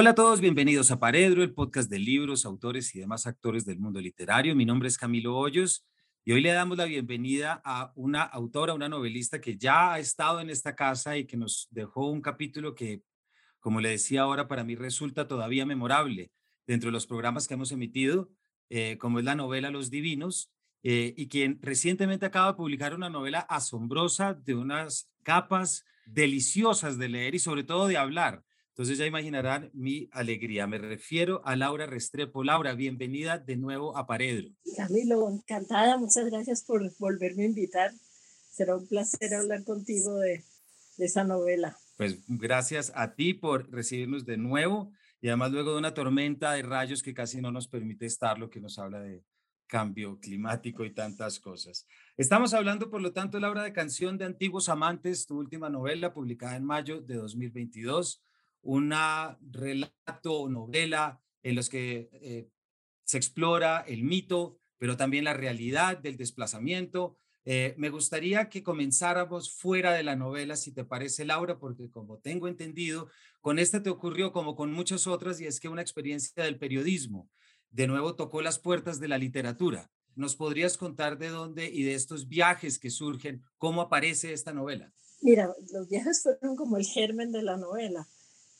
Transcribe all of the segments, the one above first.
Hola a todos, bienvenidos a Paredro, el podcast de libros, autores y demás actores del mundo literario. Mi nombre es Camilo Hoyos y hoy le damos la bienvenida a una autora, una novelista que ya ha estado en esta casa y que nos dejó un capítulo que, como le decía ahora, para mí resulta todavía memorable dentro de los programas que hemos emitido, eh, como es la novela Los Divinos, eh, y quien recientemente acaba de publicar una novela asombrosa de unas capas deliciosas de leer y sobre todo de hablar. Entonces ya imaginarán mi alegría. Me refiero a Laura Restrepo. Laura, bienvenida de nuevo a Paredro. Camilo, encantada. Muchas gracias por volverme a invitar. Será un placer hablar contigo de, de esa novela. Pues gracias a ti por recibirnos de nuevo y además luego de una tormenta de rayos que casi no nos permite estar, lo que nos habla de cambio climático y tantas cosas. Estamos hablando, por lo tanto, Laura, de Canción de Antiguos Amantes, tu última novela publicada en mayo de 2022 una relato o novela en los que eh, se explora el mito, pero también la realidad del desplazamiento. Eh, me gustaría que comenzáramos fuera de la novela, si te parece, Laura, porque como tengo entendido, con esta te ocurrió como con muchas otras, y es que una experiencia del periodismo de nuevo tocó las puertas de la literatura. ¿Nos podrías contar de dónde y de estos viajes que surgen, cómo aparece esta novela? Mira, los viajes fueron como el germen de la novela.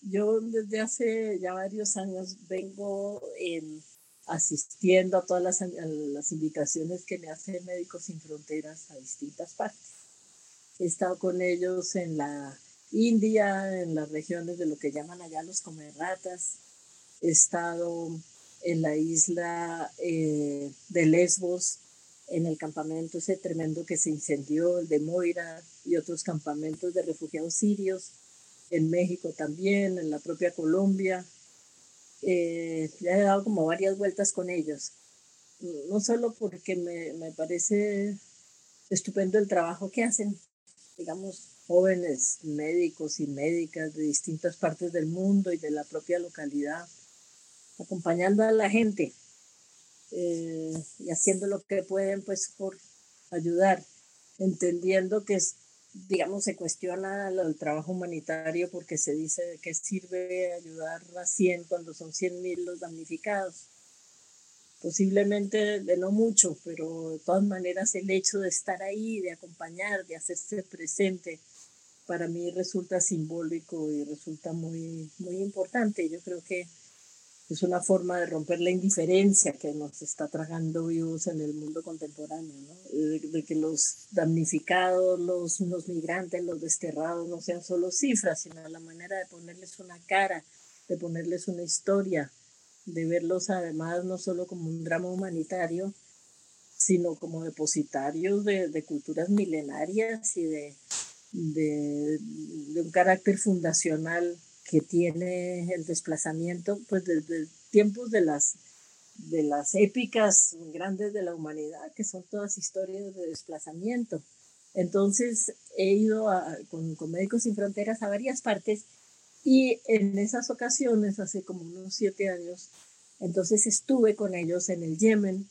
Yo desde hace ya varios años vengo em, asistiendo a todas las, las, invitaciones que me hacen Médicos Sin Fronteras a distintas partes. He estado con ellos en la India, en las regiones de lo que llaman allá los comerratas. He estado en la isla eh, de Lesbos, en el campamento ese tremendo que se incendió, el de Moira, y otros campamentos de refugiados sirios en México también, en la propia Colombia. Eh, ya he dado como varias vueltas con ellos, no solo porque me, me parece estupendo el trabajo que hacen, digamos, jóvenes médicos y médicas de distintas partes del mundo y de la propia localidad, acompañando a la gente eh, y haciendo lo que pueden pues por ayudar, entendiendo que es digamos, se cuestiona el trabajo humanitario porque se dice que sirve ayudar a 100 cuando son 100 mil los damnificados. Posiblemente de no mucho, pero de todas maneras el hecho de estar ahí, de acompañar, de hacerse presente, para mí resulta simbólico y resulta muy, muy importante. Yo creo que es una forma de romper la indiferencia que nos está tragando vivos en el mundo contemporáneo, ¿no? de, que los damnificados, los, los migrantes, los desterrados no sean solo cifras, sino la manera de ponerles una cara, de ponerles una historia, de verlos además no solo como un drama humanitario, sino como depositarios de, de culturas milenarias y de, de, de un carácter fundacional que tiene el desplazamiento, pues desde tiempos de las, de las épicas grandes de la humanidad, que son todas historias de desplazamiento. Entonces he ido con, con, Médicos Sin Fronteras a varias partes y en esas ocasiones, hace como unos siete años, entonces estuve con ellos en el Yemen,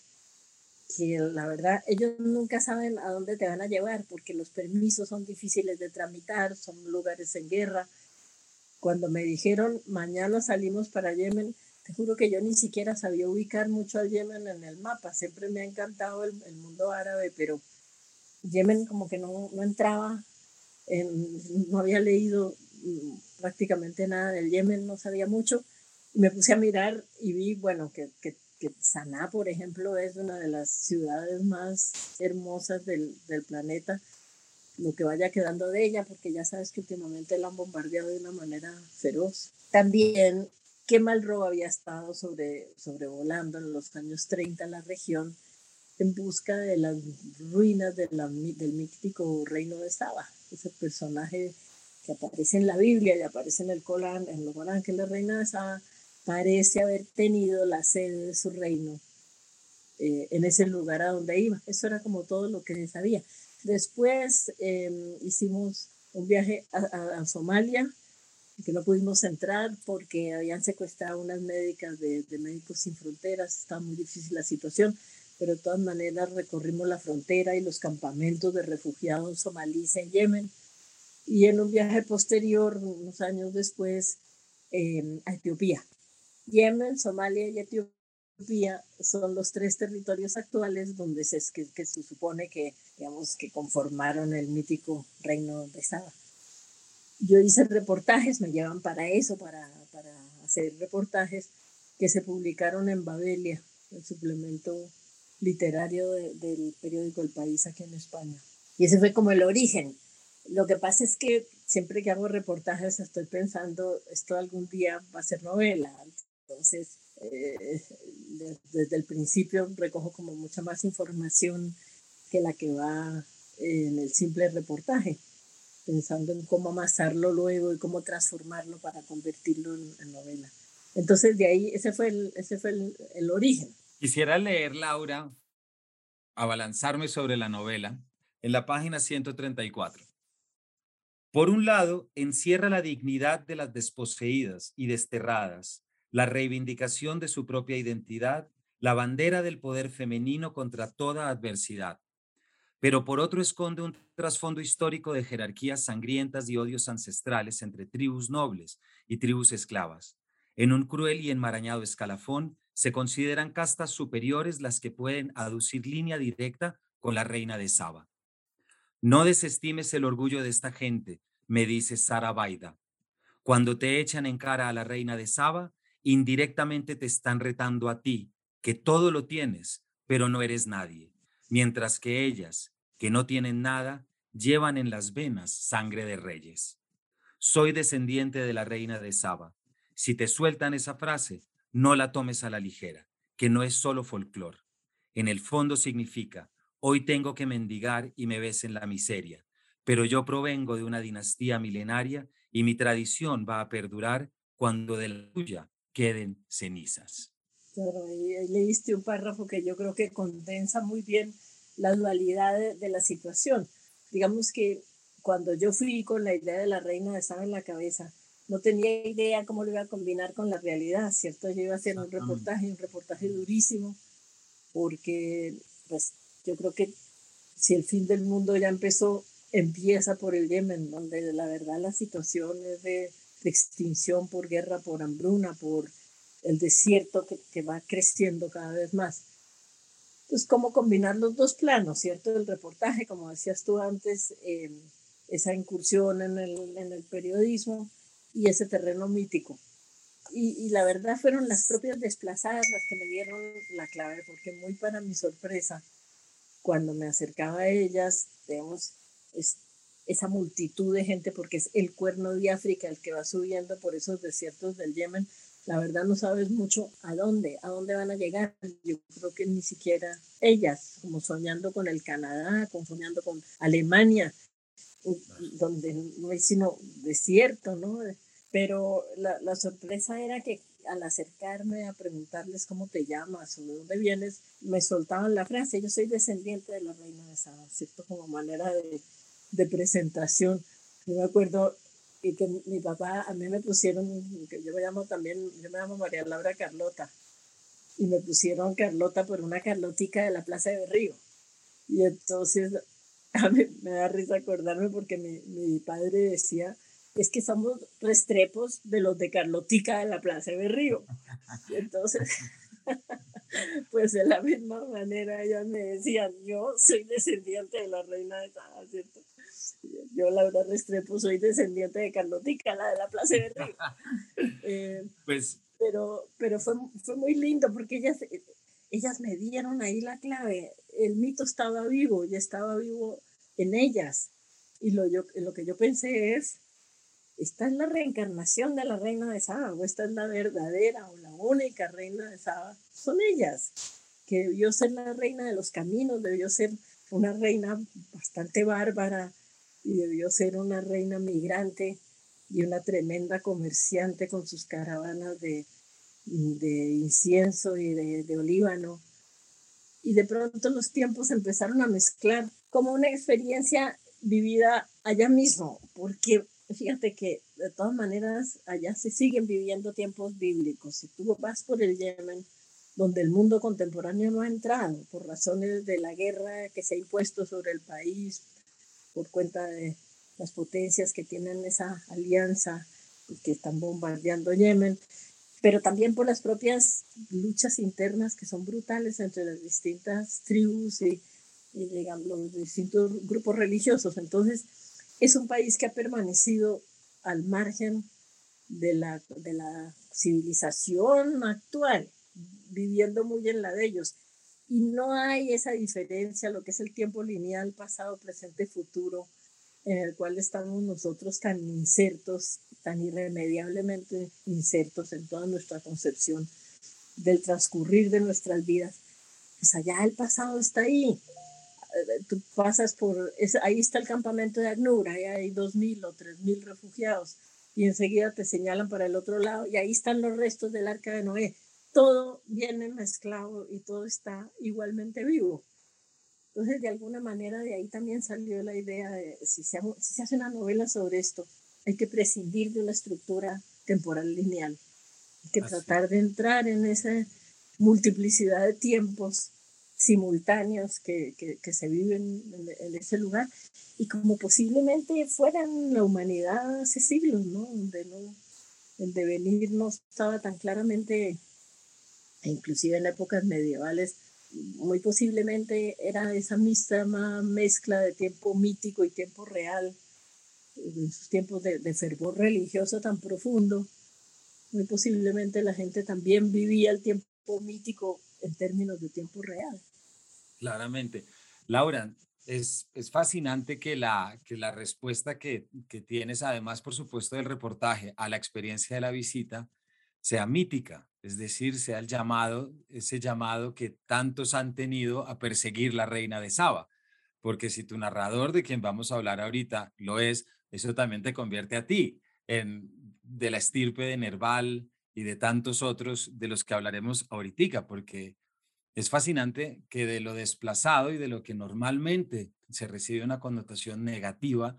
que la verdad ellos nunca saben a dónde te van a llevar porque los permisos son difíciles de tramitar, son lugares en guerra, cuando me dijeron mañana salimos para Yemen, te juro que yo ni siquiera sabía ubicar mucho al Yemen en el mapa. Siempre me ha encantado el, mundo árabe, pero Yemen como que no, no entraba, en, no había leído mm, prácticamente nada del Yemen, no sabía mucho. Me puse a mirar y vi, bueno, que, que, que Sanaa, por ejemplo, es una de las ciudades más hermosas del, del planeta lo que vaya quedando de ella, porque ya sabes que últimamente la han bombardeado de una manera feroz. También Kemal había estado sobre, sobrevolando en los años 30 la región en busca de las ruinas del mítico reino de Saba, ese personaje que aparece en la Biblia y aparece en el Corán, en el Corán que la reina de Saba parece haber tenido la sede de su reino eh, en ese lugar a donde iba. Eso era como todo lo que se sabía. Después em, hicimos un viaje a, Somalia, que no pudimos entrar porque habían secuestrado unas médicas de, Médicos Sin Fronteras, estaba muy difícil la situación, pero de todas maneras recorrimos la frontera y los campamentos de refugiados somalíes en Yemen. Y en un viaje posterior, unos años después, em, a Etiopía. Yemen, Somalia y Etiopía son los tres territorios actuales donde se, que, se supone que, digamos, que conformaron el mítico reino de Saba. Yo hice reportajes, me llevan para eso, para, para hacer reportajes que se publicaron en Babelia, el suplemento literario del periódico El País aquí en España. Y ese fue como el origen. Lo que pasa es que siempre que hago reportajes estoy pensando, esto algún día va a ser novela. Entonces, eh, desde el principio recojo como mucha más información que la que va en el simple reportaje, pensando en cómo amasarlo luego y cómo transformarlo para convertirlo en, novela. Entonces, de ahí, ese fue el, ese fue el, el origen. Quisiera leer, Laura, abalanzarme sobre la novela en la página 134. Por un lado, encierra la dignidad de las desposeídas y desterradas, la reivindicación de su propia identidad, la bandera del poder femenino contra toda adversidad. Pero por otro esconde un trasfondo histórico de jerarquías sangrientas y odios ancestrales entre tribus nobles y tribus esclavas. En un cruel y enmarañado escalafón se consideran castas superiores las que pueden aducir línea directa con la reina de Saba. No desestimes el orgullo de esta gente, me dice Sara Baida. Cuando te echan en cara a la reina de Saba, indirectamente te están retando a ti, que todo lo tienes, pero no eres nadie, mientras que ellas, que no tienen nada, llevan en las venas sangre de reyes. Soy descendiente de la reina de Saba. Si te sueltan esa frase, no la tomes a la ligera, que no es solo folclor. En el fondo significa, hoy tengo que mendigar y me ves en la miseria, pero yo provengo de una dinastía milenaria y mi tradición va a perdurar cuando de la tuya queden cenizas. Claro, ahí leíste un párrafo que yo creo que condensa muy bien la dualidad de, la situación. Digamos que cuando yo fui con la idea de la reina de Saba en la cabeza, no tenía idea cómo lo iba a combinar con la realidad, ¿cierto? Yo iba a hacer un reportaje, un reportaje durísimo, porque pues yo creo que si el fin del mundo ya empezó, empieza por el Yemen, donde la verdad la situación es de, extinción por guerra, por hambruna, por el desierto que, va creciendo cada vez más. Entonces, ¿cómo combinar los dos planos, cierto? El reportaje, como decías tú antes, em, esa incursión en el, en el, periodismo y ese terreno mítico. Y, y, la verdad fueron las propias desplazadas las que me dieron la clave, porque muy para mi sorpresa, cuando me acercaba a ellas, digamos, es esa multitud de gente, porque es el cuerno de África el que va subiendo por esos desiertos del Yemen. La verdad no sabes mucho a dónde, a dónde van a llegar. Yo creo que ni siquiera ellas, como soñando con el Canadá, con soñando con Alemania, donde no hay sino desierto, ¿no? Pero la, la sorpresa era que al acercarme a preguntarles cómo te llamas o de dónde vienes, me soltaban la frase, yo soy descendiente de la reina de Saba, ¿cierto? Como manera de, de presentación. Yo me acuerdo y que mi papá, a mí me pusieron, que yo me llamo también, yo me llamo María Laura Carlota, y me pusieron Carlota por una Carlotica de la Plaza de Río. Y entonces a mí me da risa acordarme porque mi, mi padre decía, es que somos restrepos de los de Carlotica de la Plaza de Río. Y entonces pues de la misma manera ellos me decían, yo soy descendiente de la reina de Saba, ¿cierto? Yo, Laura Restrepo, soy descendiente de Carlotica, la de la Plaza de Río. Eh, pues... Pero, pero fue, fue muy lindo porque ellas, ellas me dieron ahí la clave. El mito estaba vivo y estaba vivo en ellas. Y lo, yo, lo que yo pensé es, esta es la reencarnación de la reina de Saba, o esta es la verdadera o la única reina de Saba, son ellas, que debió ser la reina de los caminos, debió ser una reina bastante bárbara y debió ser una reina migrante y una tremenda comerciante con sus caravanas de, de incienso y de, de olíbano. Y de pronto los tiempos empezaron a mezclar como una experiencia vivida allá mismo, porque fíjate que de todas maneras allá se siguen viviendo tiempos bíblicos. Si tú vas por el Yemen, donde el mundo contemporáneo no ha entrado por razones de la guerra que se ha impuesto sobre el país, por cuenta de las potencias que tienen esa alianza que están bombardeando Yemen, pero también por las propias luchas internas que son brutales entre las distintas tribus y, los distintos grupos religiosos. Entonces, es un país que ha permanecido al margen de la, de la civilización actual, viviendo muy en la de ellos. Y no hay esa diferencia, lo que es el tiempo lineal, pasado, presente, futuro, en el cual estamos nosotros tan insertos, tan irremediablemente insertos en toda nuestra concepción del transcurrir de nuestras vidas. Pues allá el pasado está ahí. Eh, tú pasas por, ahí está el campamento de Agnura, ahí hay dos mil o tres mil refugiados y enseguida te señalan para el otro lado y ahí están los restos del arca de Noé. Todo viene mezclado y todo está igualmente vivo. Entonces, de alguna manera, de ahí también salió la idea de, si se, si se hace una novela sobre esto, hay que prescindir de una estructura temporal lineal. Hay que tratar de entrar en esa multiplicidad de tiempos simultáneos que, que, se viven en, ese lugar y como posiblemente fueran la humanidad hace siglos, ¿no? Donde no, el devenir no estaba tan claramente, e inclusive en épocas medievales, muy posiblemente era esa misma mezcla de tiempo mítico y tiempo real, en sus tiempos de, de, fervor religioso tan profundo, muy posiblemente la gente también vivía el tiempo mítico en términos de tiempo real. Claramente. Laura, es, es fascinante que la, que la respuesta que, que tienes, además, por supuesto, del reportaje a la experiencia de la visita, sea mítica, es decir, sea el llamado, ese llamado que tantos han tenido a perseguir la reina de Saba. Porque si tu narrador, de quien vamos a hablar ahorita, lo es, eso también te convierte a ti en de la estirpe de Nerval y de tantos otros de los que hablaremos ahorita, porque es fascinante que de lo desplazado y de lo que normalmente se recibe una connotación negativa,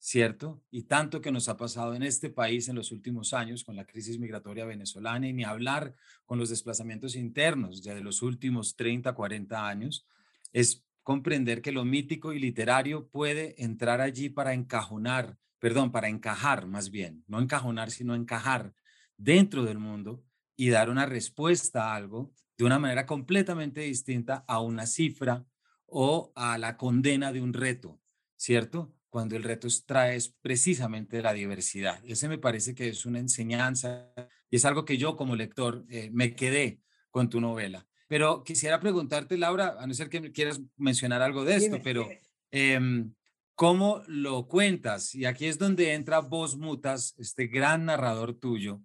¿cierto? Y tanto que nos ha pasado en este país en los últimos años con la crisis migratoria venezolana y ni hablar con los desplazamientos internos ya de los últimos 30, 40 años, es comprender que lo mítico y literario puede entrar allí para encajonar, perdón, para encajar más bien, no encajonar, sino encajar dentro del mundo y dar una respuesta a algo de una manera completamente distinta a una cifra o a la condena de un reto, ¿cierto? cuando el reto trae precisamente la diversidad. Ese me parece que es una enseñanza y es algo que yo como lector eh, me quedé con tu novela. Pero quisiera preguntarte, Laura, a no ser que quieras mencionar algo de esto, pero em, ¿cómo lo cuentas? Y aquí es donde entra Vos Mutas, este gran narrador tuyo,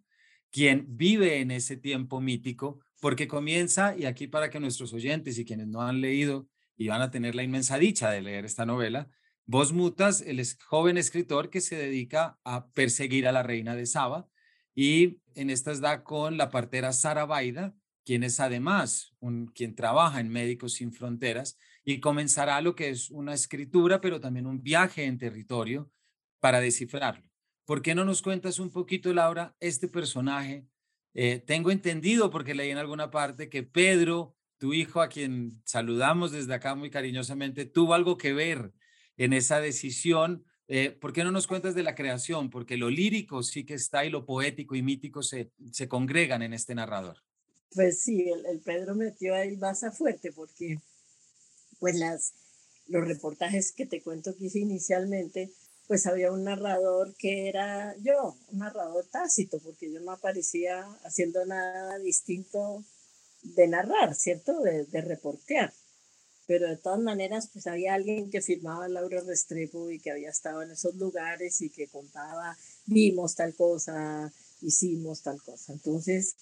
quien vive en ese tiempo mítico, porque comienza, y aquí para que nuestros oyentes y quienes no han leído y van a tener la inmensa dicha de leer esta novela, Vos Mutas, el joven escritor que se dedica a perseguir a la reina de Saba y en estas da con la partera Sara Baida, quien es además quien trabaja en Médicos Sin Fronteras y comenzará lo que es una escritura, pero también un viaje en territorio para descifrarlo. ¿Por qué no nos cuentas un poquito, Laura, este personaje? Eh, tengo entendido, porque leí en alguna parte, que Pedro, tu hijo, a quien saludamos desde acá muy cariñosamente, tuvo algo que ver en esa decisión. Eh, ¿Por qué no nos cuentas de la creación? Porque lo lírico sí que está y lo poético y mítico se, se congregan en este narrador. Pues sí, el, Pedro metió ahí a fuerte porque pues las, los reportajes que te cuento que hice inicialmente, pues había un narrador que era yo, un narrador tácito, porque yo no aparecía haciendo nada distinto de narrar, ¿cierto? De, reportear pero de todas maneras, pues había alguien que firmaba Laura Restrepo y que había estado en esos lugares y que contaba, vimos tal cosa, hicimos tal cosa. Entonces,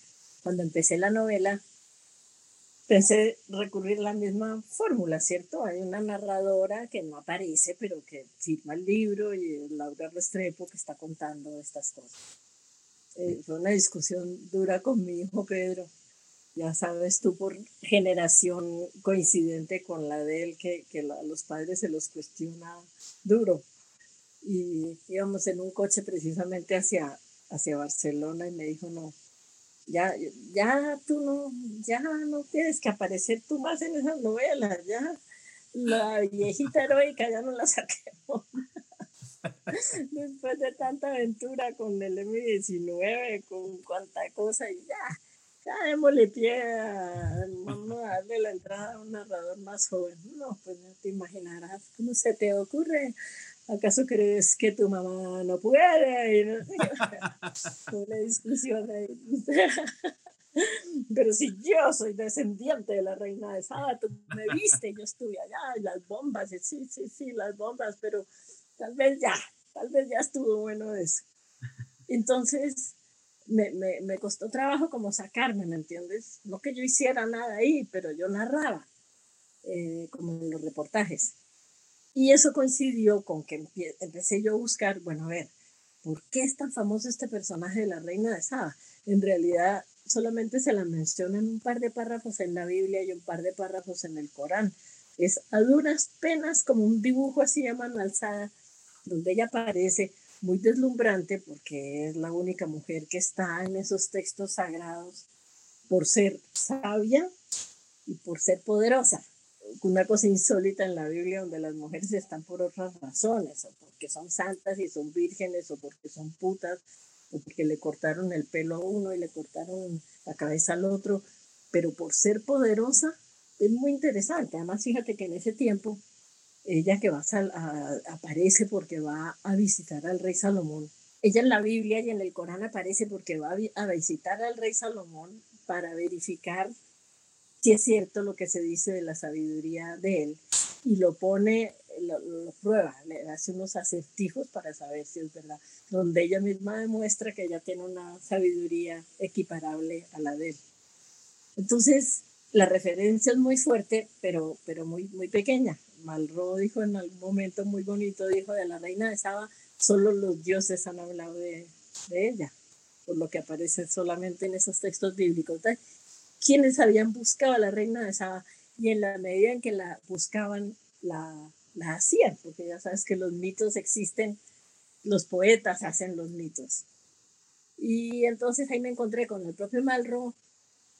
cuando empecé la novela, pensé recurrir la misma fórmula, ¿cierto? Hay una narradora que no aparece, pero que firma el libro y Laura Restrepo que está contando estas cosas. Eh, fue una discusión dura con mi hijo Pedro ya sabes tú, por generación coincidente con la de él, que, que a los padres se los cuestiona duro. Y íbamos en un coche precisamente hacia, hacia Barcelona y me dijo, no, ya, ya tú no, ya no tienes que aparecer tú más en esas novelas, ya la viejita heroica ya no la saquemos. Después de tanta aventura con el M19, con cuánta cosa, y ya, ya démosle pie a, vamos a darle la entrada a un narrador más joven. No, pues no te imaginarás, ¿cómo se te ocurre? ¿Acaso crees que tu mamá no puede? Y no discusión ahí. Pero si yo soy descendiente de la reina de Saba, tú me viste, yo estuve allá, y las bombas, sí, sí, sí, las bombas, pero tal vez ya, tal vez ya estuvo bueno eso. Entonces, me, me, me, costó trabajo como sacarme, ¿me entiendes? No que yo hiciera nada ahí, pero yo narraba, eh, como en los reportajes. Y eso coincidió con que empecé yo a buscar, bueno, a ver, ¿por qué es tan famoso este personaje de la reina de Saba? En realidad, solamente se la menciona en un par de párrafos en la Biblia y un par de párrafos en el Corán. Es a duras penas como un dibujo así a mano alzada, donde ella aparece muy deslumbrante porque es la única mujer que está en esos textos sagrados por ser sabia y por ser poderosa. Una cosa insólita en la Biblia donde las mujeres están por otras razones, o porque son santas y son vírgenes, o porque son putas, porque le cortaron el pelo a uno y le cortaron la cabeza al otro, pero por ser poderosa es muy interesante. Además, fíjate que en ese tiempo ella que va a, aparece porque va a visitar al rey Salomón. Ella en la Biblia y en el Corán aparece porque va a visitar al rey Salomón para verificar si es cierto lo que se dice de la sabiduría de él y lo pone lo, prueba, le hace unos acertijos para saber si es verdad, donde ella misma demuestra que ella tiene una sabiduría equiparable a la de él. Entonces, la referencia es muy fuerte, pero, pero muy, muy pequeña. Malro dijo en algún momento muy bonito, dijo de la reina de Saba, solo los dioses han hablado de, de ella, por lo que aparece solamente en esos textos bíblicos. ¿Quiénes habían buscado a la reina de Saba? Y en la medida en que la buscaban, la, la hacían, porque ya sabes que los mitos existen, los poetas hacen los mitos. Y entonces ahí me encontré con el propio Malro,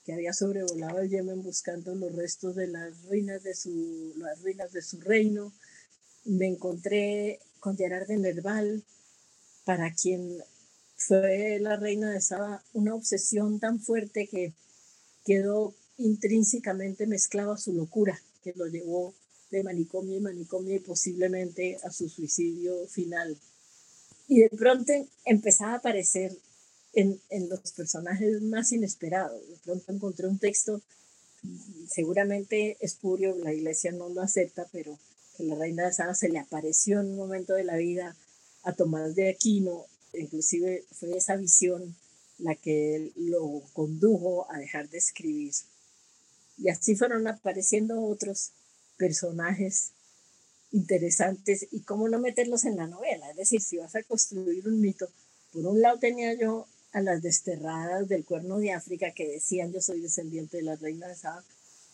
que había sobrevolado el Yemen buscando los restos de las ruinas de su, las ruinas de su reino. Me encontré con Gerard de Nerval, para quien fue la reina de Saba una obsesión tan fuerte que quedó intrínsecamente mezclado a su locura, que lo llevó de manicomio y manicomio y posiblemente a su suicidio final. Y de pronto empezaba a aparecer en, en los personajes más inesperados. De pronto encontré un texto, seguramente espurio, la iglesia no lo acepta, pero que la reina de Saba se le apareció en un momento de la vida a Tomás de Aquino, inclusive fue esa visión la que lo condujo a dejar de escribir. Y así fueron apareciendo otros personajes interesantes y cómo no meterlos en la novela. Es decir, si vas a construir un mito, por un lado tenía yo a las desterradas del cuerno de África que decían yo soy descendiente de la reina de Saba,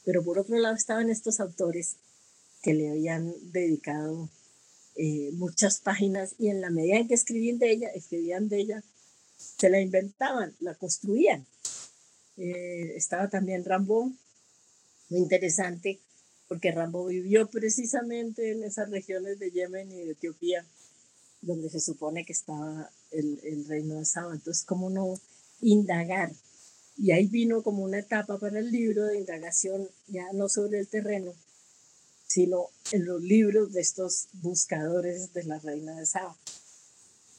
pero por otro lado estaban estos autores que le habían dedicado eh, muchas páginas y en la medida en que escribían de ella, escribían de ella, se la inventaban, la construían. Eh, estaba también Rambo, muy interesante, porque Rambo vivió precisamente en esas regiones de Yemen y de Etiopía, donde se supone que estaba el, el reino de Saba. Entonces, ¿cómo no indagar? Y ahí vino como una etapa para el libro de indagación, ya no sobre el terreno, sino en los libros de estos buscadores de la reina de Saba.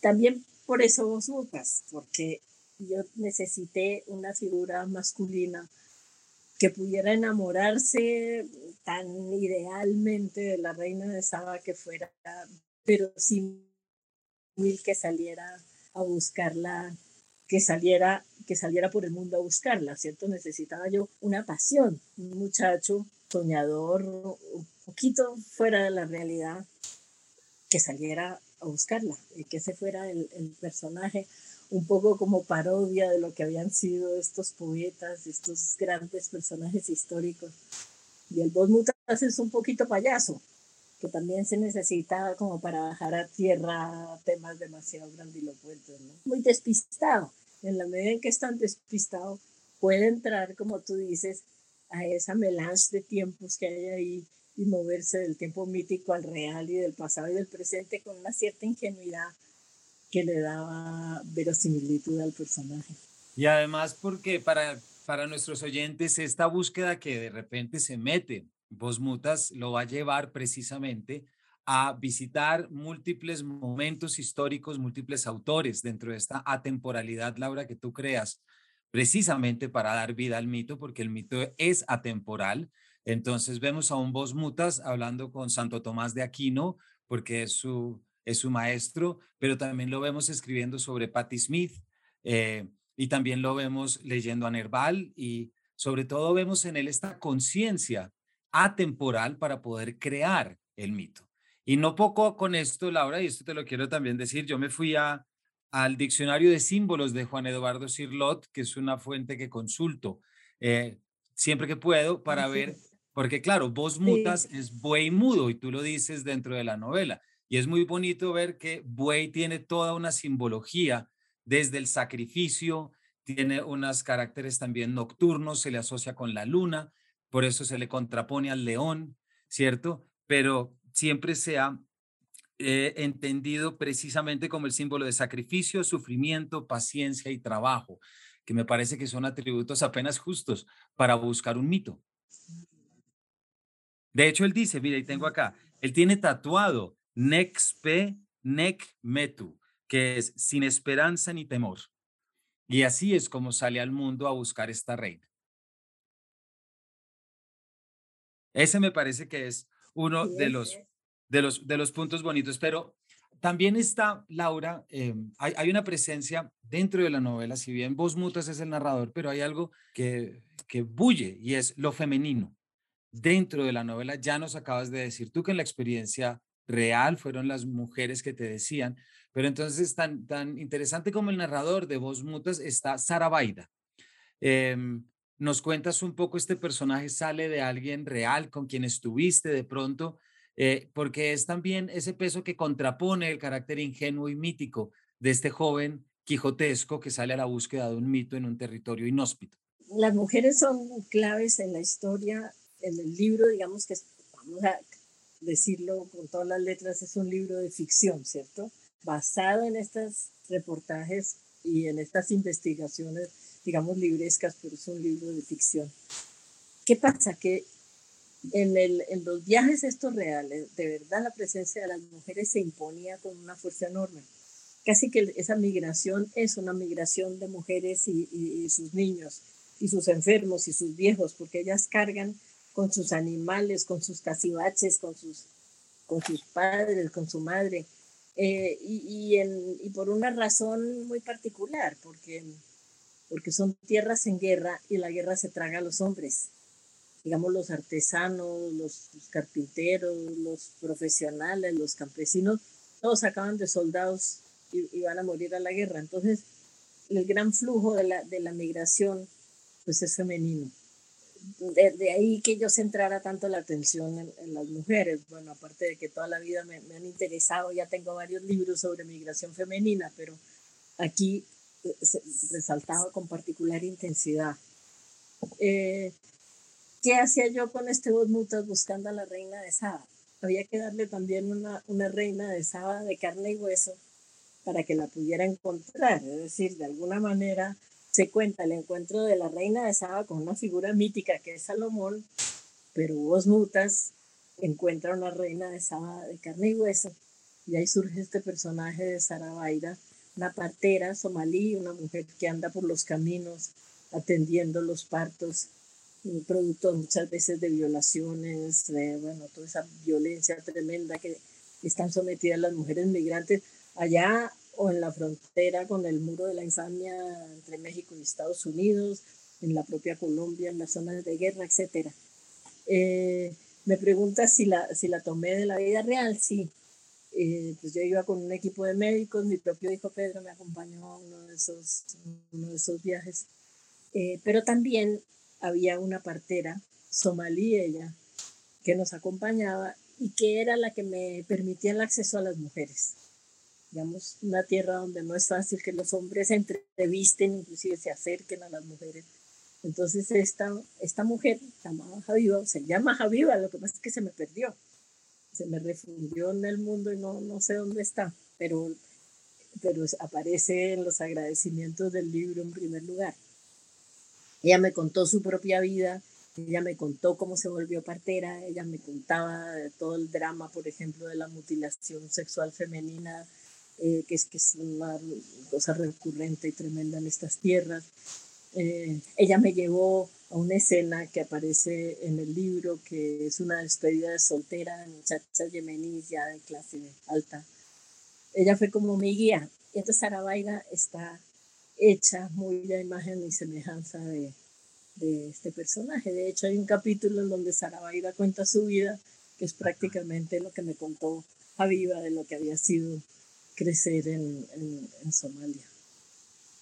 También por eso vos buscas, porque yo necesité una figura masculina que pudiera enamorarse tan idealmente de la reina de Saba que fuera, pero sin mil que saliera a buscarla, que saliera, que saliera por el mundo a buscarla, ¿cierto? Necesitaba yo una pasión, un muchacho soñador, un poquito fuera de la realidad, que saliera a buscarla y que ese fuera el, el personaje un poco como parodia de lo que habían sido estos poetas, estos grandes personajes históricos. Y el Boss Mutas es un poquito payaso, que también se necesita como para bajar a tierra temas demasiado grandilocuentes. Muy despistado. En la medida en que están despistado, puede entrar, como tú dices, a esa melange de tiempos que hay ahí y moverse del tiempo mítico al real y del pasado y del presente con una cierta ingenuidad que le daba verosimilitud al personaje. Y además porque para, para nuestros oyentes esta búsqueda que de repente se mete, Vos Mutas lo va a llevar precisamente a visitar múltiples momentos históricos, múltiples autores dentro de esta atemporalidad, Laura, que tú creas, precisamente para dar vida al mito, porque el mito es atemporal. Entonces vemos a un Vos Mutas hablando con Santo Tomás de Aquino, porque es su, es su maestro, pero también lo vemos escribiendo sobre Patti Smith eh, y también lo vemos leyendo a Nerval y sobre todo vemos en él esta conciencia atemporal para poder crear el mito. Y no poco con esto, Laura, y esto te lo quiero también decir, yo me fui a, al diccionario de símbolos de Juan Eduardo Cirlot, que es una fuente que consulto eh, siempre que puedo para ver, porque claro, voz mutas es buey mudo y tú lo dices dentro de la novela. Y es muy bonito ver que buey tiene toda una simbología desde el sacrificio, tiene unos caracteres también nocturnos, se le asocia con la luna, por eso se le contrapone al león, ¿cierto? Pero siempre se ha eh, entendido precisamente como el símbolo de sacrificio, sufrimiento, paciencia y trabajo, que me parece que son atributos apenas justos para buscar un mito. De hecho, él dice, mira, y tengo acá, él tiene tatuado Nexpe Nec Metu, que es sin esperanza ni temor. Y así es como sale al mundo a buscar esta reina. Ese me parece que es uno de los de los, de los puntos bonitos, pero también está, Laura, em, hay, hay, una presencia dentro de la novela, si bien vos mutas es el narrador, pero hay algo que, que bulle y es lo femenino. Dentro de la novela ya nos acabas de decir tú que en la experiencia real fueron las mujeres que te decían, pero entonces tan, tan interesante como el narrador de Voz Mutas está Sara Baida. Em, nos cuentas un poco, este personaje sale de alguien real con quien estuviste de pronto eh, porque es también ese peso que contrapone el carácter ingenuo y mítico de este joven quijotesco que sale a la búsqueda de un mito en un territorio inhóspito. Las mujeres son claves en la historia, en el libro, digamos que, vamos a decirlo con todas las letras, es un libro de ficción, ¿cierto? Basado en estos reportajes y en estas investigaciones, digamos, librescas, pero es un libro de ficción. ¿Qué pasa? Que en, el, en los viajes estos reales, de verdad la presencia de las mujeres se imponía con una fuerza enorme. Casi que esa migración es una migración de mujeres y, y, sus niños, y sus enfermos y sus viejos, porque ellas cargan con sus animales, con sus cacibaches, con sus, con sus padres, con su madre, eh, y, y, en, y, por una razón muy particular, porque, porque son tierras en guerra y la guerra se traga a los hombres digamos, los artesanos, los, carpinteros, los profesionales, los campesinos, todos acaban de soldados y, van a morir a la guerra. Entonces, el gran flujo de la, de la migración, pues es femenino. De, ahí que yo centrara tanto la atención en, las mujeres. Bueno, aparte de que toda la vida me, han interesado, ya tengo varios libros sobre migración femenina, pero aquí eh, resaltado con particular intensidad. Eh, ¿Qué hacía yo con este mutas buscando a la reina de Saba? Había que darle también una, una reina de Saba de carne y hueso para que la pudiera encontrar. Es decir, de alguna manera se cuenta el encuentro de la reina de Saba con una figura mítica que es Salomón, pero vos mutas encuentra una reina de Saba de carne y hueso. Y ahí surge este personaje de Sarabaira, una partera somalí, una mujer que anda por los caminos atendiendo los partos producto muchas veces de violaciones, de bueno, toda esa violencia tremenda que están sometidas las mujeres migrantes allá o en la frontera con el muro de la infamia entre México y Estados Unidos, en la propia Colombia, en las zonas de guerra, etc. Eh, me pregunta si la, si la tomé de la vida real, sí. Eh, pues yo iba con un equipo de médicos, mi propio hijo Pedro me acompañó a uno de esos, uno de esos viajes, eh, pero también había una partera somalí ella que nos acompañaba y que era la que me permitía el acceso a las mujeres. Digamos, una tierra donde no es fácil que los hombres se entrevisten, inclusive se acerquen a las mujeres. Entonces esta, esta mujer llamada Javiva, se llama Javiva, lo que pasa es que se me perdió, se me refundió en el mundo y no, no sé dónde está, pero, pero aparece en los agradecimientos del libro en primer lugar. Ella me contó su propia vida, ella me contó cómo se volvió partera, ella me contaba de todo el drama, por ejemplo, de la mutilación sexual femenina, eh, que, es, que es una cosa recurrente y tremenda en estas tierras. Eh, ella me llevó a una escena que aparece en el libro, que es una despedida de soltera de muchacha yemení ya de clase alta. Ella fue como mi guía. Y entonces Sarabaida está hecha muy a imagen y semejanza de, de este personaje. De hecho, hay un capítulo en donde Sarabaida cuenta su vida, que es prácticamente lo que me contó Aviva de lo que había sido crecer en, en, en Somalia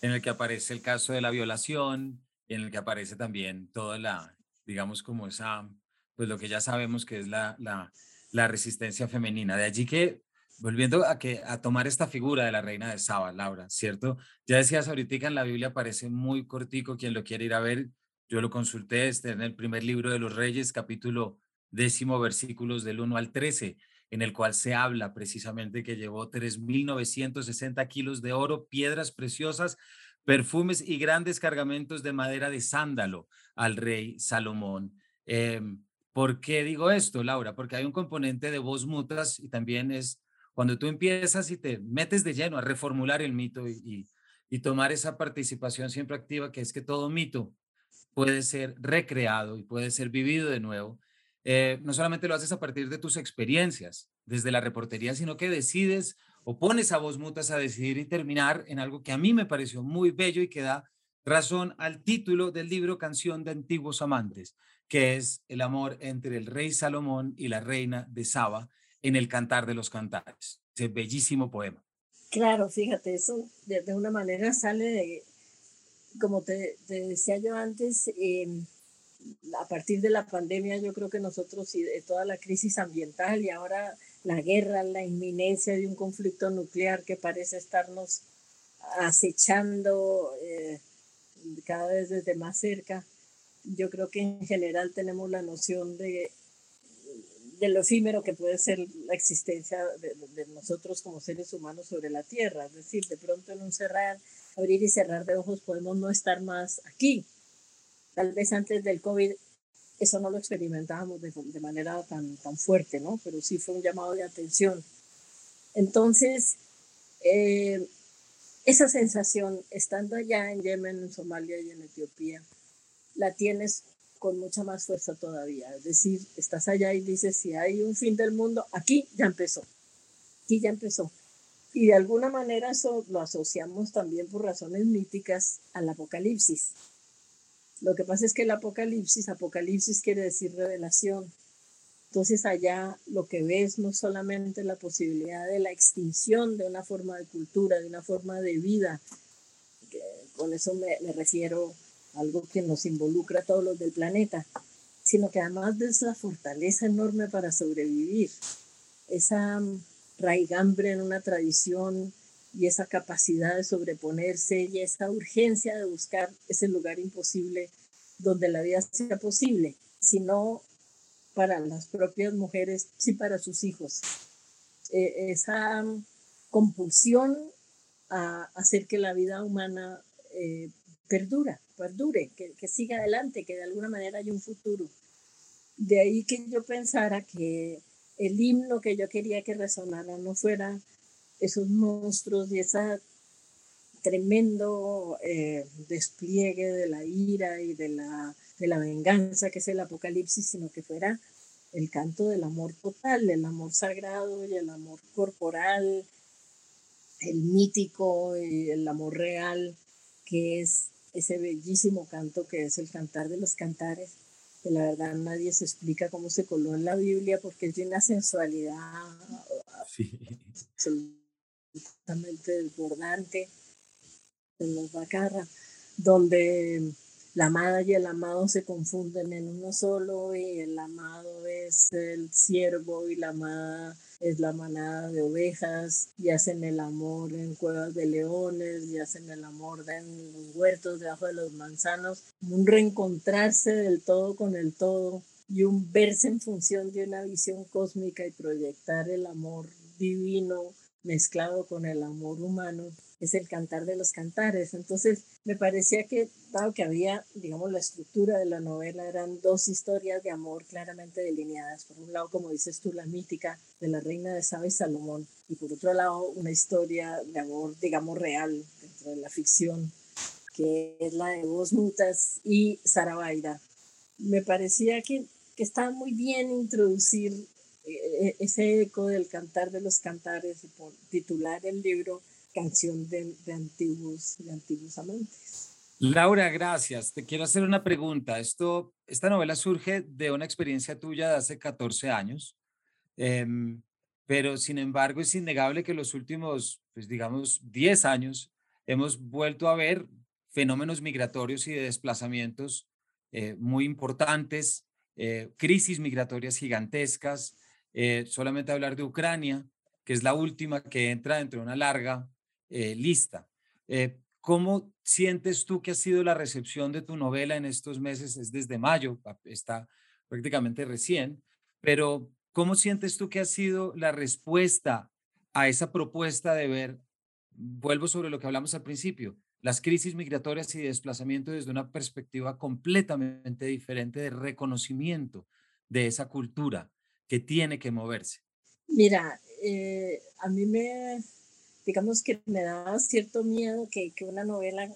en el que aparece el caso de la violación, en el que aparece también toda la, digamos, como esa, pues lo que ya sabemos que es la, la, la resistencia femenina. De allí que, volviendo a, que, a tomar esta figura de la reina de Saba, Laura, ¿cierto? Ya decías ahorita en la Biblia aparece muy cortico, quien lo quiere ir a ver, yo lo consulté, este en el primer libro de los Reyes, capítulo décimo, versículos del 1 al 13 en el cual se habla precisamente que llevó 3.960 kilos de oro, piedras preciosas, perfumes y grandes cargamentos de madera de sándalo al rey Salomón. Em, ¿Por qué digo esto, Laura? Porque hay un componente de voz mutas y también es cuando tú empiezas y te metes de lleno a reformular el mito y, y tomar esa participación siempre activa, que es que todo mito puede ser recreado y puede ser vivido de nuevo eh, no solamente lo haces a partir de tus experiencias desde la reportería, sino que decides o pones a voz mutas a decidir y terminar en algo que a mí me pareció muy bello y que da razón al título del libro Canción de Antiguos Amantes, que es el amor entre el rey Salomón y la reina de Saba en el Cantar de los Cantares. Ese bellísimo poema. Claro, fíjate, eso de, una manera sale de, como te, decía yo antes, eh, a partir de la pandemia yo creo que nosotros y de toda la crisis ambiental y ahora la guerra, la inminencia de un conflicto nuclear que parece estarnos acechando eh, cada vez desde más cerca, yo creo que en general tenemos la noción de, de lo efímero que puede ser la existencia de, de, nosotros como seres humanos sobre la Tierra. Es decir, de pronto en un cerrar, abrir y cerrar de ojos podemos no estar más aquí, Tal vez antes del COVID eso no lo experimentábamos de, de, manera tan, tan fuerte, ¿no? Pero sí fue un llamado de atención. Entonces, eh, esa sensación, estando allá en Yemen, en Somalia y en Etiopía, la tienes con mucha más fuerza todavía. Es decir, estás allá y dices, si hay un fin del mundo, aquí ya empezó, aquí ya empezó. Y de alguna manera eso lo asociamos también por razones míticas al apocalipsis. Lo que pasa es que el apocalipsis, apocalipsis quiere decir revelación. Entonces allá lo que ves no solamente la posibilidad de la extinción de una forma de cultura, de una forma de vida, con eso me, refiero a algo que nos involucra a todos los del planeta, sino que además de esa fortaleza enorme para sobrevivir, esa raigambre en una tradición y esa capacidad de sobreponerse y esa urgencia de buscar ese lugar imposible donde la vida sea posible, sino para las propias mujeres, sí para sus hijos. Eh, esa compulsión a hacer que la vida humana eh, perdure, que siga adelante, que de alguna manera haya un futuro. De ahí que yo pensara que el himno que yo quería que resonara no fuera esos monstruos y ese tremendo eh, despliegue de la ira y de la, de la venganza que es el apocalipsis, sino que fuera el canto del amor total, el amor sagrado y el amor corporal, el mítico y el amor real, que es ese bellísimo canto que es el cantar de los cantares, que la verdad nadie se explica cómo se coló en la Biblia porque es de una sensualidad sí absolutamente desbordante en los Bacarra, donde la amada y el amado se confunden en uno solo y el amado es el siervo y la amada es la manada de ovejas, y hacen el amor en cuevas de leones, y hacen el amor en los huertos debajo de los manzanos, un reencontrarse del todo con el todo y un verse en función de una visión cósmica y proyectar el amor divino mezclado con el amor humano es el cantar de los cantares. Entonces, me parecía que, dado que había, digamos, la estructura de la novela, eran dos historias de amor claramente delineadas. Por un lado, como dices tú, la mítica de la reina de Saba y Salomón, y por otro lado, una historia de amor, digamos, real dentro de la ficción, que es la de Vos Mutas y Sarabaida. Me parecía que, que estaba muy bien introducir ese eco del cantar de los cantares y por titular el libro canción de, antiguos, de antiguos amantes. Laura, gracias. Te quiero hacer una pregunta. Esto, esta novela surge de una experiencia tuya de hace 14 años, em, pero sin embargo es innegable que los últimos, pues digamos, 10 años hemos vuelto a ver fenómenos migratorios y de desplazamientos eh, muy importantes, eh, crisis migratorias gigantescas. Eh, solamente hablar de Ucrania, que es la última que entra dentro de una larga eh, lista. Eh, ¿Cómo sientes tú que ha sido la recepción de tu novela en estos meses? Es desde mayo, está prácticamente recién, pero ¿cómo sientes tú que ha sido la respuesta a esa propuesta de ver, vuelvo sobre lo que hablamos al principio, las crisis migratorias y desplazamiento desde una perspectiva completamente diferente de reconocimiento de esa cultura que tiene que moverse? Mira, eh, a mí me, digamos que me da cierto miedo que, que una novela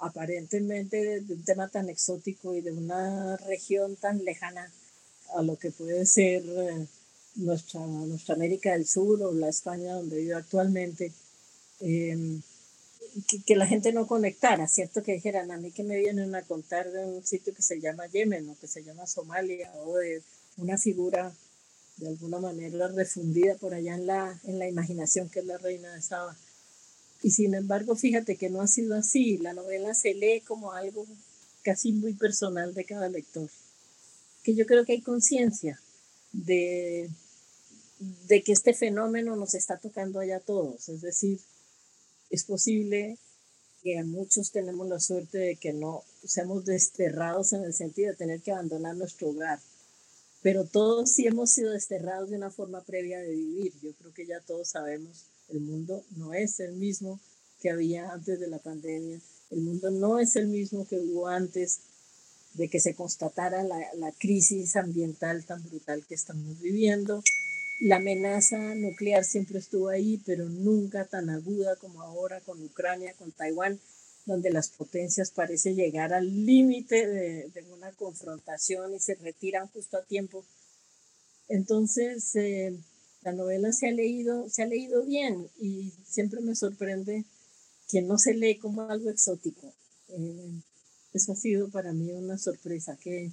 aparentemente de, un tema tan exótico y de una región tan lejana a lo que puede ser eh, nuestra, nuestra América del Sur o la España donde vivo actualmente, em, que, la gente no conectara, ¿cierto? Que dijeran, a mí que me vienen a contar de un sitio que se llama Yemen o que se llama Somalia o de una figura de alguna manera refundida por allá en la, en la imaginación que la reina de. Y sin embargo, fíjate que no ha sido así. La novela se lee como algo casi muy personal de cada lector. Que yo creo que hay conciencia de, de que este fenómeno nos está tocando allá a todos. Es decir, es posible que a muchos tenemos la suerte de que no seamos desterrados en el sentido de tener que abandonar nuestro hogar pero todos sí hemos sido desterrados de una forma previa de vivir. Yo creo que ya todos sabemos, el mundo no es el mismo que había antes de la pandemia, el mundo no es el mismo que hubo antes de que se constatara la, la crisis ambiental tan brutal que estamos viviendo. La amenaza nuclear siempre estuvo ahí, pero nunca tan aguda como ahora con Ucrania, con Taiwán donde las potencias parecen llegar al límite de, una confrontación y se retiran justo a tiempo. Entonces, eh, la novela se ha leído, se ha leído bien y siempre me sorprende que no se lee como algo exótico. Eh, eso ha sido para mí una sorpresa, que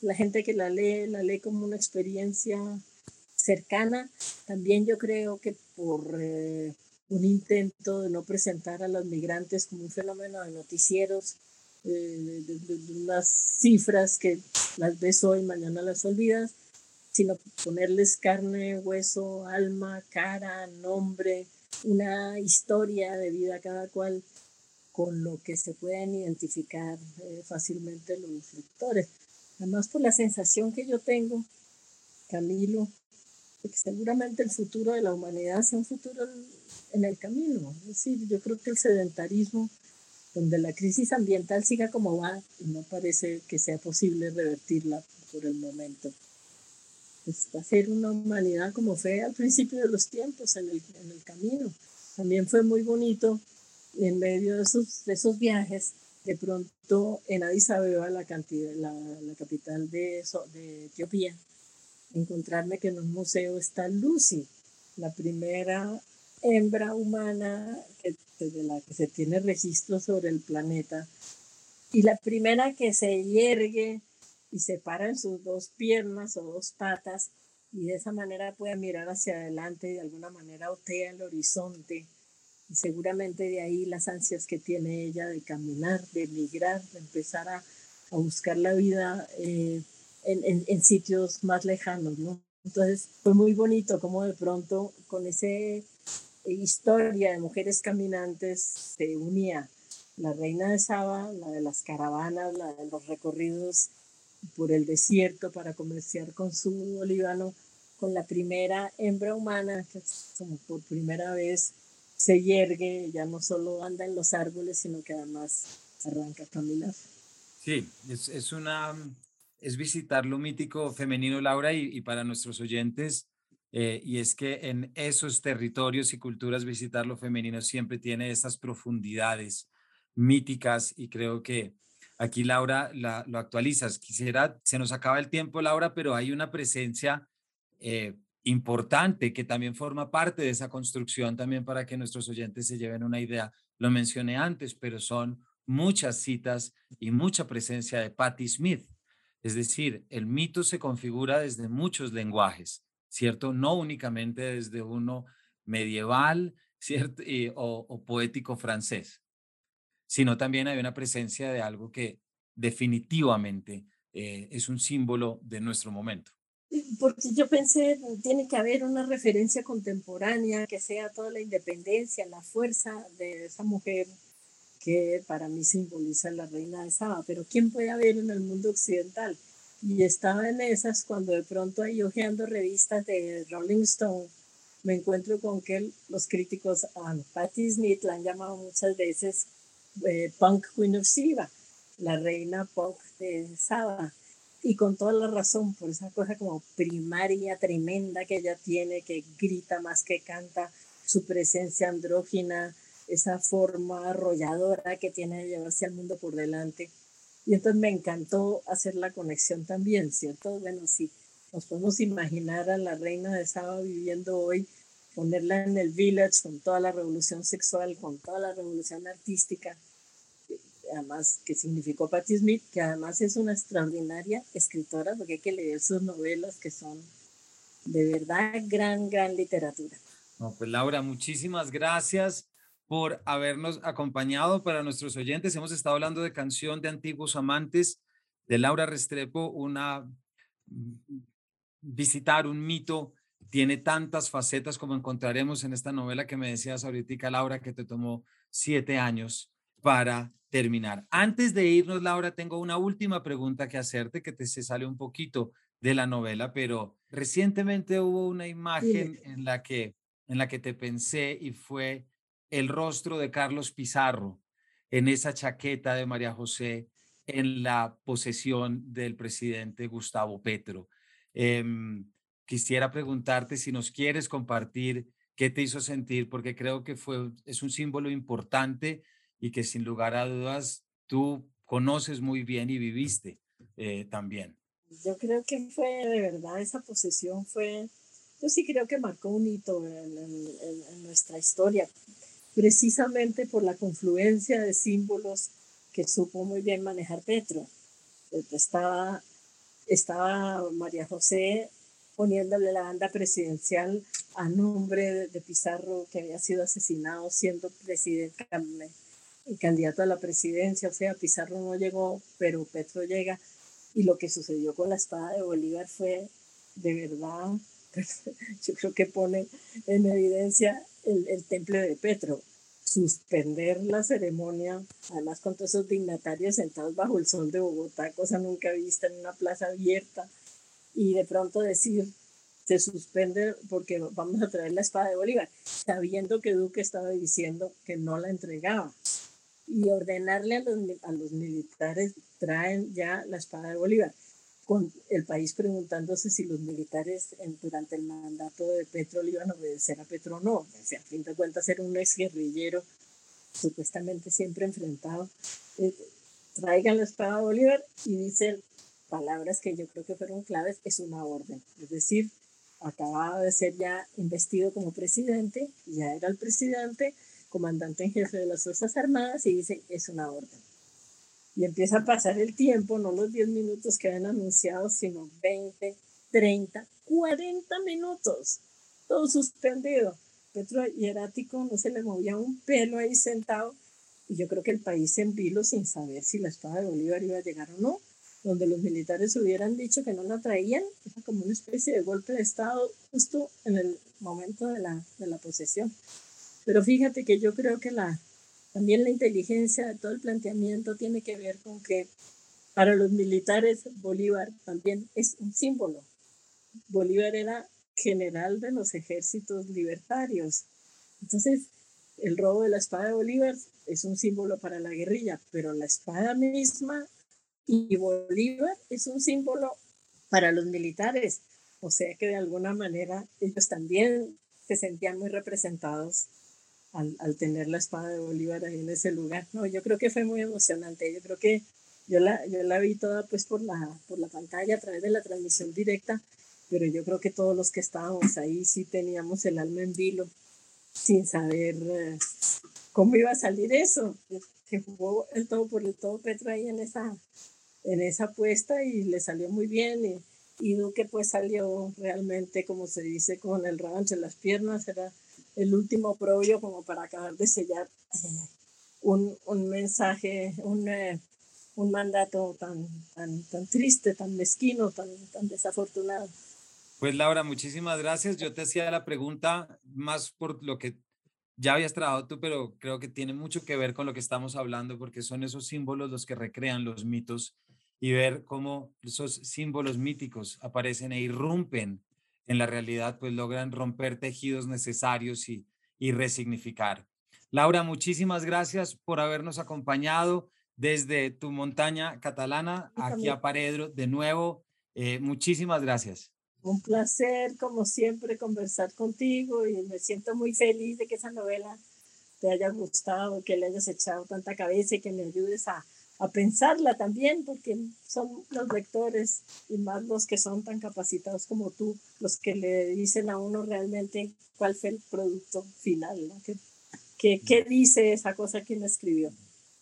la gente que la lee, la lee como una experiencia cercana. También yo creo que por eh, un intento de no presentar a los migrantes como un fenómeno de noticieros, eh, de, unas cifras que las ves hoy, mañana las olvidas, sino ponerles carne, hueso, alma, cara, nombre, una historia de vida cada cual con lo que se pueden identificar eh, fácilmente los lectores. Además, por la sensación que yo tengo, Camilo, de que seguramente el futuro de la humanidad sea un futuro en el camino. Es decir, yo creo que el sedentarismo, donde la crisis ambiental siga como va, no parece que sea posible revertirla por el momento. Pues va a ser una humanidad como fue al principio de los tiempos en el, en el camino. También fue muy bonito en medio de esos, de esos viajes, de pronto en Addis Abeba, la, la, la capital de, de Etiopía, encontrarme que en un museo está Lucy, la primera hembra humana de la que se tiene registro sobre el planeta y la primera que se yergue y se para en sus dos piernas o dos patas y de esa manera puede mirar hacia adelante y de alguna manera otea el horizonte y seguramente de ahí las ansias que tiene ella de caminar, de migrar, de empezar a, a buscar la vida eh, en, en, en, sitios más lejanos, ¿no? Entonces fue muy bonito como de pronto con esa historia de mujeres caminantes se unía la reina de Saba, la de las caravanas, la de los recorridos por el desierto para comerciar con su olivano, con la primera hembra humana que como por primera vez se yergue, ya no solo anda en los árboles, sino que además arranca a caminar. Sí, es, es una, es visitar lo mítico femenino, Laura, y, para nuestros oyentes, eh, y es que en esos territorios y culturas visitar lo femenino siempre tiene esas profundidades míticas y creo que aquí Laura la, lo actualizas. Quisiera, se nos acaba el tiempo Laura, pero hay una presencia eh, importante que también forma parte de esa construcción también para que nuestros oyentes se lleven una idea. Lo mencioné antes, pero son muchas citas y mucha presencia de Patti Smith. Es decir, el mito se configura desde muchos lenguajes, ¿cierto? No únicamente desde uno medieval, ¿cierto? o, poético francés, sino también hay una presencia de algo que definitivamente eh, es un símbolo de nuestro momento. Porque yo pensé, tiene que haber una referencia contemporánea que sea toda la independencia, la fuerza de esa mujer que para mí simboliza la reina de Saba, pero ¿quién puede haber en el mundo occidental? Y estaba en esas cuando de pronto ahí hojeando revistas de Rolling Stone, me encuentro con que los críticos a Patti Smith la han llamado muchas veces eh, Punk Queen of la reina punk de Saba y con toda la razón, por esa cosa como primaria tremenda que ella tiene, que grita más que canta, su presencia andrógina, esa forma arrolladora que tiene de llevarse al mundo por delante. Y entonces me encantó hacer la conexión también, ¿cierto? Bueno, si nos podemos imaginar a la reina de Saba viviendo hoy, ponerla en el village con toda la revolución sexual, con toda la revolución artística, además que significó Patti Smith, que además es una extraordinaria escritora, porque hay que leer sus novelas que son de verdad gran, gran literatura. No, pues Laura, muchísimas gracias por habernos acompañado para nuestros oyentes. Hemos estado hablando de Canción de Antiguos Amantes de Laura Restrepo, una visitar un mito tiene tantas facetas como encontraremos en esta novela que me decías ahorita, Laura, que te tomó siete años para terminar. Antes de irnos, Laura, tengo una última pregunta que hacerte que te se sale un poquito de la novela, pero recientemente hubo una imagen en la que en la que te pensé y fue el rostro de Carlos Pizarro en esa chaqueta de María José en la posesión del presidente Gustavo Petro. Em, quisiera preguntarte si nos quieres compartir qué te hizo sentir, porque creo que fue, es un símbolo importante y que sin lugar a dudas tú conoces muy bien y viviste eh, también. Yo creo que fue de verdad esa posesión fue, yo sí creo que marcó un hito en, nuestra historia, precisamente por la confluencia de símbolos que supo muy bien manejar Petro. Estaba, estaba María José poniéndole la banda presidencial a nombre de Pizarro, que había sido asesinado siendo presidente candidato a la presidencia, o sea, Pizarro no llegó, pero Petro llega. Y lo que sucedió con la espada de Bolívar fue de verdad, yo creo que pone en evidencia el, el temple de Petro. Suspender la ceremonia, además con todos esos dignatarios sentados bajo el sol de Bogotá, cosa nunca vista en una plaza abierta, y de pronto decir, se suspende porque vamos a traer la espada de Bolívar, sabiendo que Duque estaba diciendo que no la entregaba y ordenarle a los, a los militares traen ya la espada de Bolívar, con el país preguntándose si los militares durante el mandato de Petro le a obedecer a Petro o no. A fin de cuentas era un ex guerrillero supuestamente siempre enfrentado. Eh, traigan la espada de Bolívar y dicen palabras que yo creo que fueron claves, es una orden. Es decir, acababa de ser ya investido como presidente, ya era el presidente, comandante en jefe de las Fuerzas Armadas y dice, es una orden. Y empieza a pasar el tiempo, no los 10 minutos que habían anunciado, sino 20, 30, 40 minutos, todo suspendido. Petro Hierático no se le movía un pelo ahí sentado y yo creo que el país en vilo sin saber si la espada de Bolívar iba a llegar o no. donde los militares hubieran dicho que no la traían, era como una especie de golpe de Estado justo en el momento de la, de la posesión. Pero fíjate que yo creo que la, también la inteligencia todo el planteamiento tiene que ver con que para los militares Bolívar también es un símbolo. Bolívar era general de los ejércitos libertarios. Entonces, el robo de la espada de Bolívar es un símbolo para la guerrilla, pero la espada misma y Bolívar es un símbolo para los militares. O sea que de alguna manera ellos también se sentían muy representados al, al, tener la espada de Bolívar ahí en ese lugar. No, yo creo que fue muy emocionante. Yo creo que yo la, yo la vi toda pues por la, por la pantalla a través de la transmisión directa, pero yo creo que todos los que estábamos ahí sí teníamos el alma en vilo sin saber eh, cómo iba a salir eso. Se jugó el todo por el todo Petro ahí en esa, en esa apuesta y le salió muy bien. Y, y Duque pues salió realmente, como se dice, con el rabo entre las piernas. Era el último propio como para acabar de sellar eh, un, un mensaje, un, eh, un mandato tan, tan, tan triste, tan mezquino, tan, tan desafortunado. Pues Laura, muchísimas gracias. Yo te hacía la pregunta más por lo que ya habías trabajado tú, pero creo que tiene mucho que ver con lo que estamos hablando, porque son esos símbolos los que recrean los mitos y ver cómo esos símbolos míticos aparecen e irrumpen en la realidad, pues logran romper tejidos necesarios y, y resignificar. Laura, muchísimas gracias por habernos acompañado desde tu montaña catalana aquí a Paredro de nuevo. Eh, muchísimas gracias. Un placer, como siempre, conversar contigo y me siento muy feliz de que esa novela te haya gustado, que le hayas echado tanta cabeza y que me ayudes a, a pensarla también, porque son los lectores y más los que son tan capacitados como tú, los que le dicen a uno realmente cuál fue el producto final, ¿no? ¿Qué, qué, qué dice esa cosa que me escribió?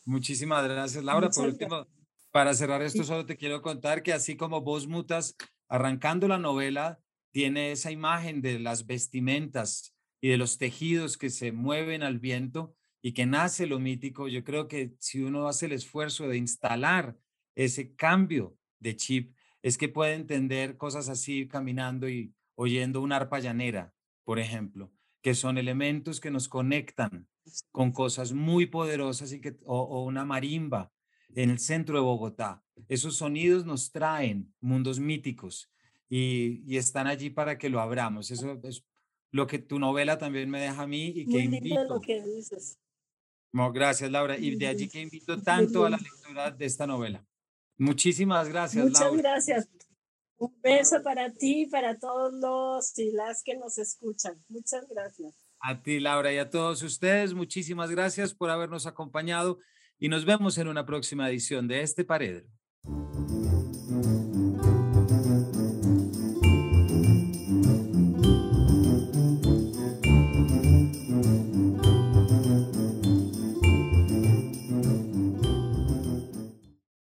Muchísimas gracias, Laura. Por último, para cerrar esto, solo te quiero contar que así como vos mutas arrancando la novela, tiene esa imagen de las vestimentas y de los tejidos que se mueven al viento y que nace lo mítico. Yo creo que si uno hace el esfuerzo de instalar ese cambio de chip, es que puede entender cosas así caminando y oyendo una arpa llanera, por ejemplo, que son elementos que nos conectan con cosas muy poderosas y que, o, o una marimba en el centro de Bogotá. Esos sonidos nos traen mundos míticos y, y, están allí para que lo abramos. Eso es lo que tu novela también me deja a mí y que Muy invito. lo que dices. No, gracias, Laura. Y de allí que invito tanto a la lectura de esta novela. Muchísimas gracias, Muchas Laura. gracias. Un beso para ti y para todos los y las que nos escuchan. Muchas gracias. A ti, Laura, y a todos ustedes, muchísimas gracias por habernos acompañado y nos vemos en una próxima edición de este Paredro.